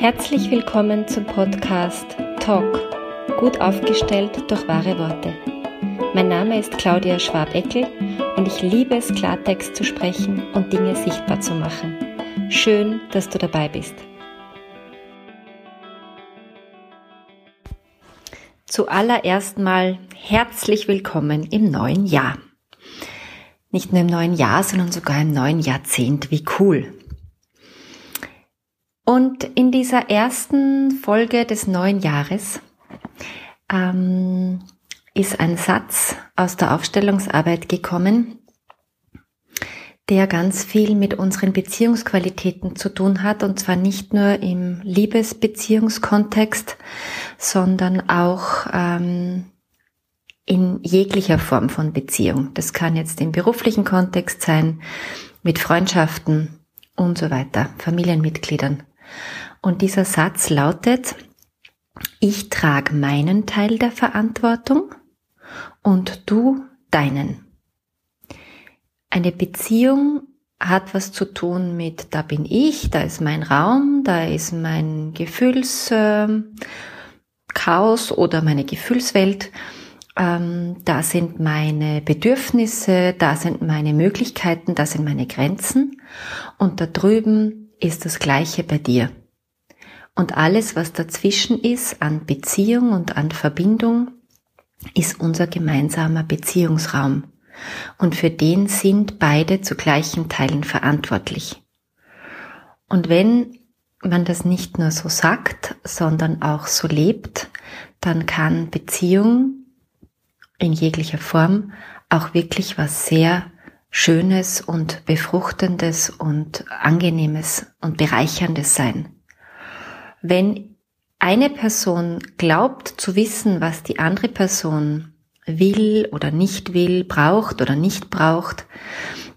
Herzlich willkommen zum Podcast Talk, gut aufgestellt durch wahre Worte. Mein Name ist Claudia Schwabeckel und ich liebe es, Klartext zu sprechen und Dinge sichtbar zu machen. Schön, dass du dabei bist. Zuallererst mal herzlich willkommen im neuen Jahr. Nicht nur im neuen Jahr, sondern sogar im neuen Jahrzehnt. Wie cool. Und in dieser ersten Folge des neuen Jahres ähm, ist ein Satz aus der Aufstellungsarbeit gekommen, der ganz viel mit unseren Beziehungsqualitäten zu tun hat, und zwar nicht nur im Liebesbeziehungskontext, sondern auch ähm, in jeglicher Form von Beziehung. Das kann jetzt im beruflichen Kontext sein, mit Freundschaften und so weiter, Familienmitgliedern. Und dieser Satz lautet, ich trage meinen Teil der Verantwortung und du deinen. Eine Beziehung hat was zu tun mit, da bin ich, da ist mein Raum, da ist mein Gefühlschaos äh, oder meine Gefühlswelt, ähm, da sind meine Bedürfnisse, da sind meine Möglichkeiten, da sind meine Grenzen und da drüben ist das Gleiche bei dir. Und alles, was dazwischen ist an Beziehung und an Verbindung, ist unser gemeinsamer Beziehungsraum. Und für den sind beide zu gleichen Teilen verantwortlich. Und wenn man das nicht nur so sagt, sondern auch so lebt, dann kann Beziehung in jeglicher Form auch wirklich was sehr Schönes und Befruchtendes und Angenehmes und Bereicherndes sein. Wenn eine Person glaubt zu wissen, was die andere Person will oder nicht will, braucht oder nicht braucht,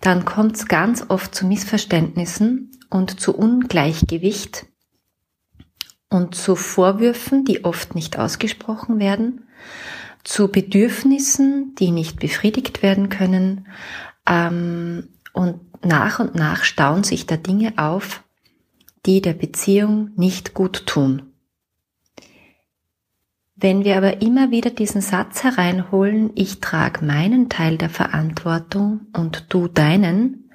dann kommt es ganz oft zu Missverständnissen und zu Ungleichgewicht und zu Vorwürfen, die oft nicht ausgesprochen werden, zu Bedürfnissen, die nicht befriedigt werden können, ähm, und nach und nach stauen sich da Dinge auf, die der Beziehung nicht gut tun. Wenn wir aber immer wieder diesen Satz hereinholen, ich trage meinen Teil der Verantwortung und du deinen,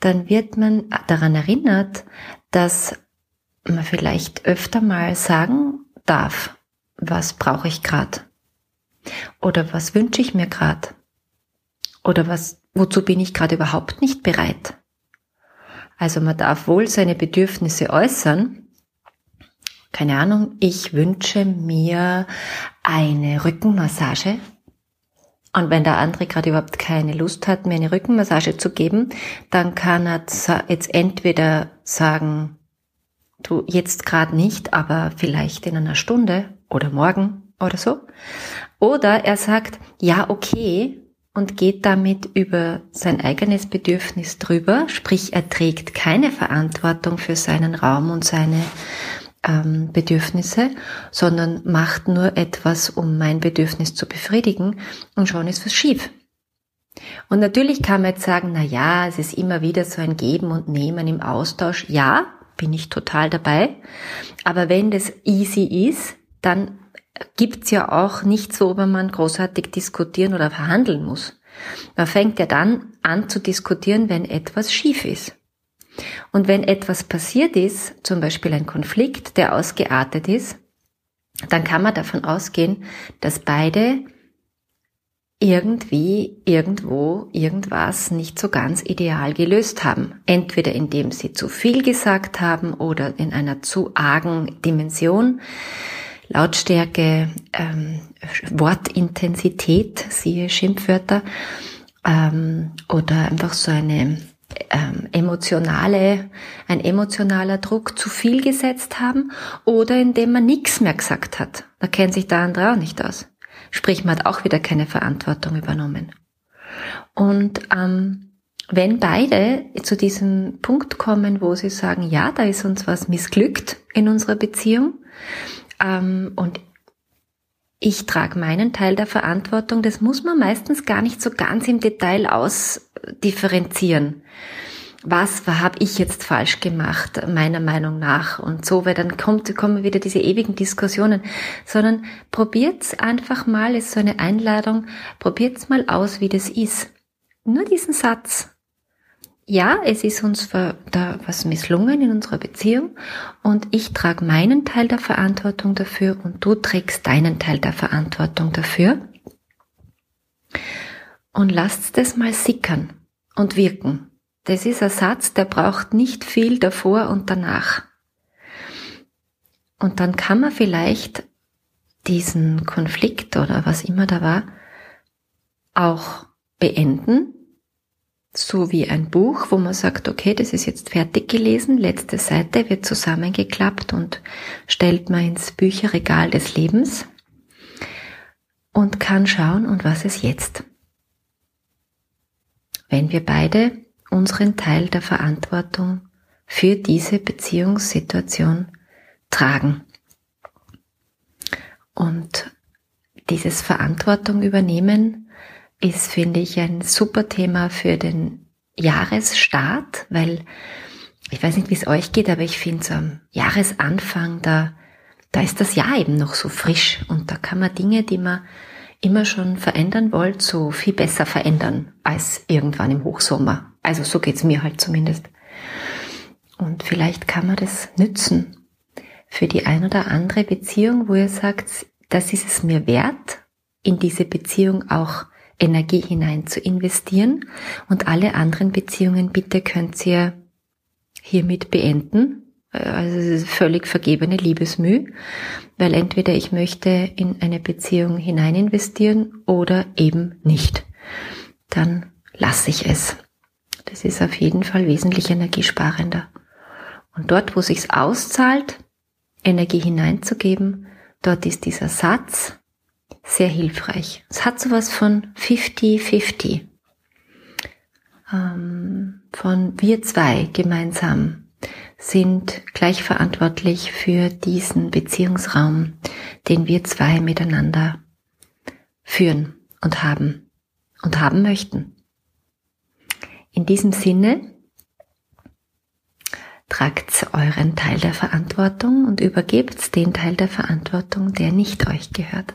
dann wird man daran erinnert, dass man vielleicht öfter mal sagen darf, was brauche ich gerade? Oder was wünsche ich mir gerade? Oder was Wozu bin ich gerade überhaupt nicht bereit? Also man darf wohl seine Bedürfnisse äußern. Keine Ahnung, ich wünsche mir eine Rückenmassage. Und wenn der andere gerade überhaupt keine Lust hat, mir eine Rückenmassage zu geben, dann kann er jetzt entweder sagen, du jetzt gerade nicht, aber vielleicht in einer Stunde oder morgen oder so. Oder er sagt, ja, okay, und geht damit über sein eigenes Bedürfnis drüber, sprich er trägt keine Verantwortung für seinen Raum und seine ähm, Bedürfnisse, sondern macht nur etwas, um mein Bedürfnis zu befriedigen und schon ist was schief. Und natürlich kann man jetzt sagen, na ja, es ist immer wieder so ein Geben und Nehmen im Austausch. Ja, bin ich total dabei. Aber wenn das easy ist, dann gibt's ja auch nichts, worüber man großartig diskutieren oder verhandeln muss. Man fängt ja dann an zu diskutieren, wenn etwas schief ist. Und wenn etwas passiert ist, zum Beispiel ein Konflikt, der ausgeartet ist, dann kann man davon ausgehen, dass beide irgendwie, irgendwo, irgendwas nicht so ganz ideal gelöst haben. Entweder indem sie zu viel gesagt haben oder in einer zu argen Dimension. Lautstärke, ähm, Wortintensität, siehe Schimpfwörter, ähm, oder einfach so eine ähm, emotionale, ein emotionaler Druck zu viel gesetzt haben oder indem man nichts mehr gesagt hat. Da kennt sich der andere auch nicht aus. Sprich, man hat auch wieder keine Verantwortung übernommen. Und ähm, wenn beide zu diesem Punkt kommen, wo sie sagen, ja, da ist uns was missglückt in unserer Beziehung, ähm, und ich trage meinen Teil der Verantwortung. Das muss man meistens gar nicht so ganz im Detail ausdifferenzieren. was habe ich jetzt falsch gemacht, meiner Meinung nach und so, weil dann kommt, kommen wieder diese ewigen Diskussionen, sondern probiert's einfach mal, ist so eine Einladung, probiert's mal aus, wie das ist. Nur diesen Satz. Ja, es ist uns da was misslungen in unserer Beziehung und ich trage meinen Teil der Verantwortung dafür und du trägst deinen Teil der Verantwortung dafür. Und lasst das mal sickern und wirken. Das ist ein Satz, der braucht nicht viel davor und danach. Und dann kann man vielleicht diesen Konflikt oder was immer da war, auch beenden, so wie ein Buch, wo man sagt, okay, das ist jetzt fertig gelesen, letzte Seite wird zusammengeklappt und stellt man ins Bücherregal des Lebens und kann schauen, und was ist jetzt? Wenn wir beide unseren Teil der Verantwortung für diese Beziehungssituation tragen. Und dieses Verantwortung übernehmen ist, finde ich, ein super Thema für den Jahresstart, weil ich weiß nicht, wie es euch geht, aber ich finde so am Jahresanfang, da, da ist das Jahr eben noch so frisch und da kann man Dinge, die man immer schon verändern wollt, so viel besser verändern als irgendwann im Hochsommer. Also so geht's mir halt zumindest. Und vielleicht kann man das nützen für die ein oder andere Beziehung, wo ihr sagt, das ist es mir wert, in diese Beziehung auch Energie hinein zu investieren. Und alle anderen Beziehungen bitte könnt ihr hiermit beenden also es ist völlig vergebene Liebesmüh, weil entweder ich möchte in eine Beziehung hinein investieren oder eben nicht. Dann lasse ich es. Das ist auf jeden Fall wesentlich energiesparender. Und dort, wo sich's auszahlt, Energie hineinzugeben, dort ist dieser Satz sehr hilfreich. Es hat sowas von 50-50. Ähm, von wir zwei gemeinsam sind gleich verantwortlich für diesen Beziehungsraum, den wir zwei miteinander führen und haben und haben möchten. In diesem Sinne tragt euren Teil der Verantwortung und übergebt den Teil der Verantwortung, der nicht euch gehört.